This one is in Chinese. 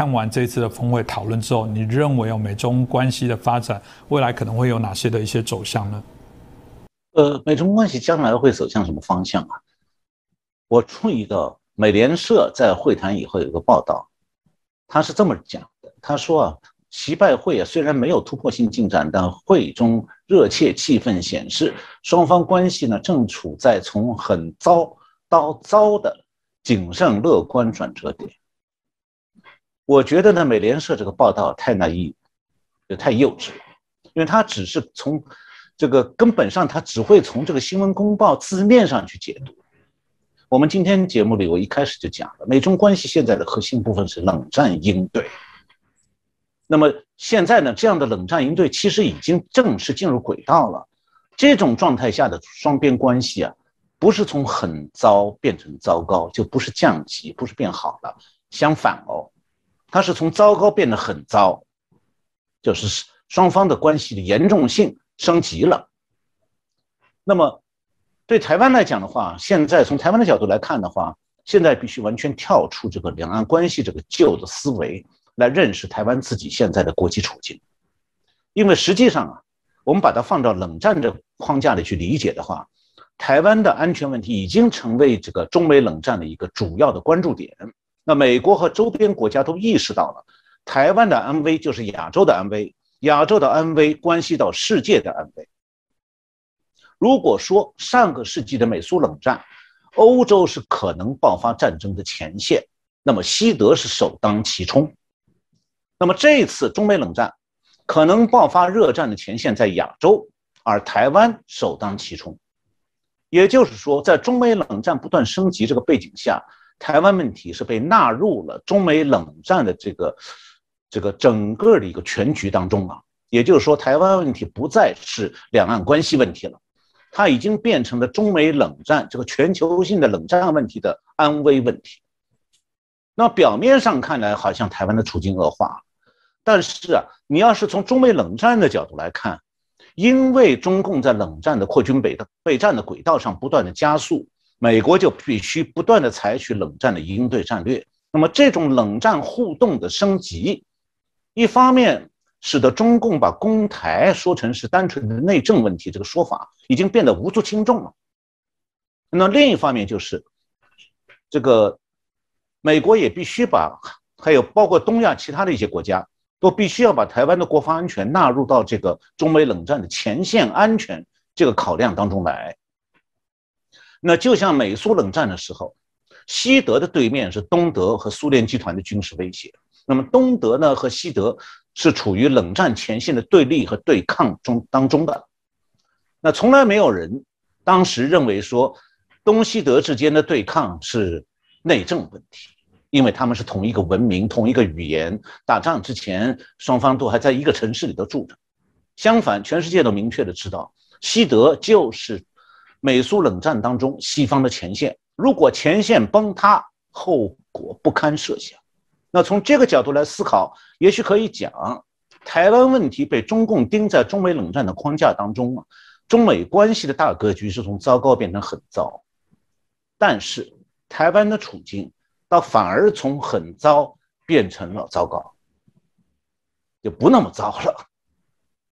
看完这次的峰会讨论之后，你认为有美中关系的发展未来可能会有哪些的一些走向呢？呃，美中关系将来会走向什么方向啊？我注意到美联社在会谈以后有个报道，他是这么讲的：他说啊，习拜会啊虽然没有突破性进展，但会中热切气氛显示，双方关系呢正处在从很糟到糟的谨慎乐观转折点。我觉得呢，美联社这个报道太难以，也太幼稚了，因为他只是从这个根本上，他只会从这个新闻公报字面上去解读。我们今天节目里，我一开始就讲了，美中关系现在的核心部分是冷战应对。那么现在呢，这样的冷战应对其实已经正式进入轨道了。这种状态下的双边关系啊，不是从很糟变成糟糕，就不是降级，不是变好了。相反哦。它是从糟糕变得很糟，就是双方的关系的严重性升级了。那么，对台湾来讲的话，现在从台湾的角度来看的话，现在必须完全跳出这个两岸关系这个旧的思维，来认识台湾自己现在的国际处境。因为实际上啊，我们把它放到冷战这框架里去理解的话，台湾的安全问题已经成为这个中美冷战的一个主要的关注点。那美国和周边国家都意识到了，台湾的安危就是亚洲的安危，亚洲的安危关系到世界的安危。如果说上个世纪的美苏冷战，欧洲是可能爆发战争的前线，那么西德是首当其冲。那么这次中美冷战，可能爆发热战的前线在亚洲，而台湾首当其冲。也就是说，在中美冷战不断升级这个背景下。台湾问题是被纳入了中美冷战的这个这个整个的一个全局当中啊，也就是说，台湾问题不再是两岸关系问题了，它已经变成了中美冷战这个全球性的冷战问题的安危问题。那表面上看来好像台湾的处境恶化，但是啊，你要是从中美冷战的角度来看，因为中共在冷战的扩军北的备战的轨道上不断的加速。美国就必须不断的采取冷战的应对战略。那么，这种冷战互动的升级，一方面使得中共把攻台说成是单纯的内政问题，这个说法已经变得无足轻重了。那另一方面就是，这个美国也必须把，还有包括东亚其他的一些国家，都必须要把台湾的国防安全纳入到这个中美冷战的前线安全这个考量当中来。那就像美苏冷战的时候，西德的对面是东德和苏联集团的军事威胁。那么东德呢和西德是处于冷战前线的对立和对抗中当中的。那从来没有人当时认为说东西德之间的对抗是内政问题，因为他们是同一个文明、同一个语言，打仗之前双方都还在一个城市里头住着。相反，全世界都明确的知道，西德就是。美苏冷战当中，西方的前线如果前线崩塌，后果不堪设想。那从这个角度来思考，也许可以讲，台湾问题被中共盯在中美冷战的框架当中啊，中美关系的大格局是从糟糕变成很糟，但是台湾的处境倒反而从很糟变成了糟糕，就不那么糟了。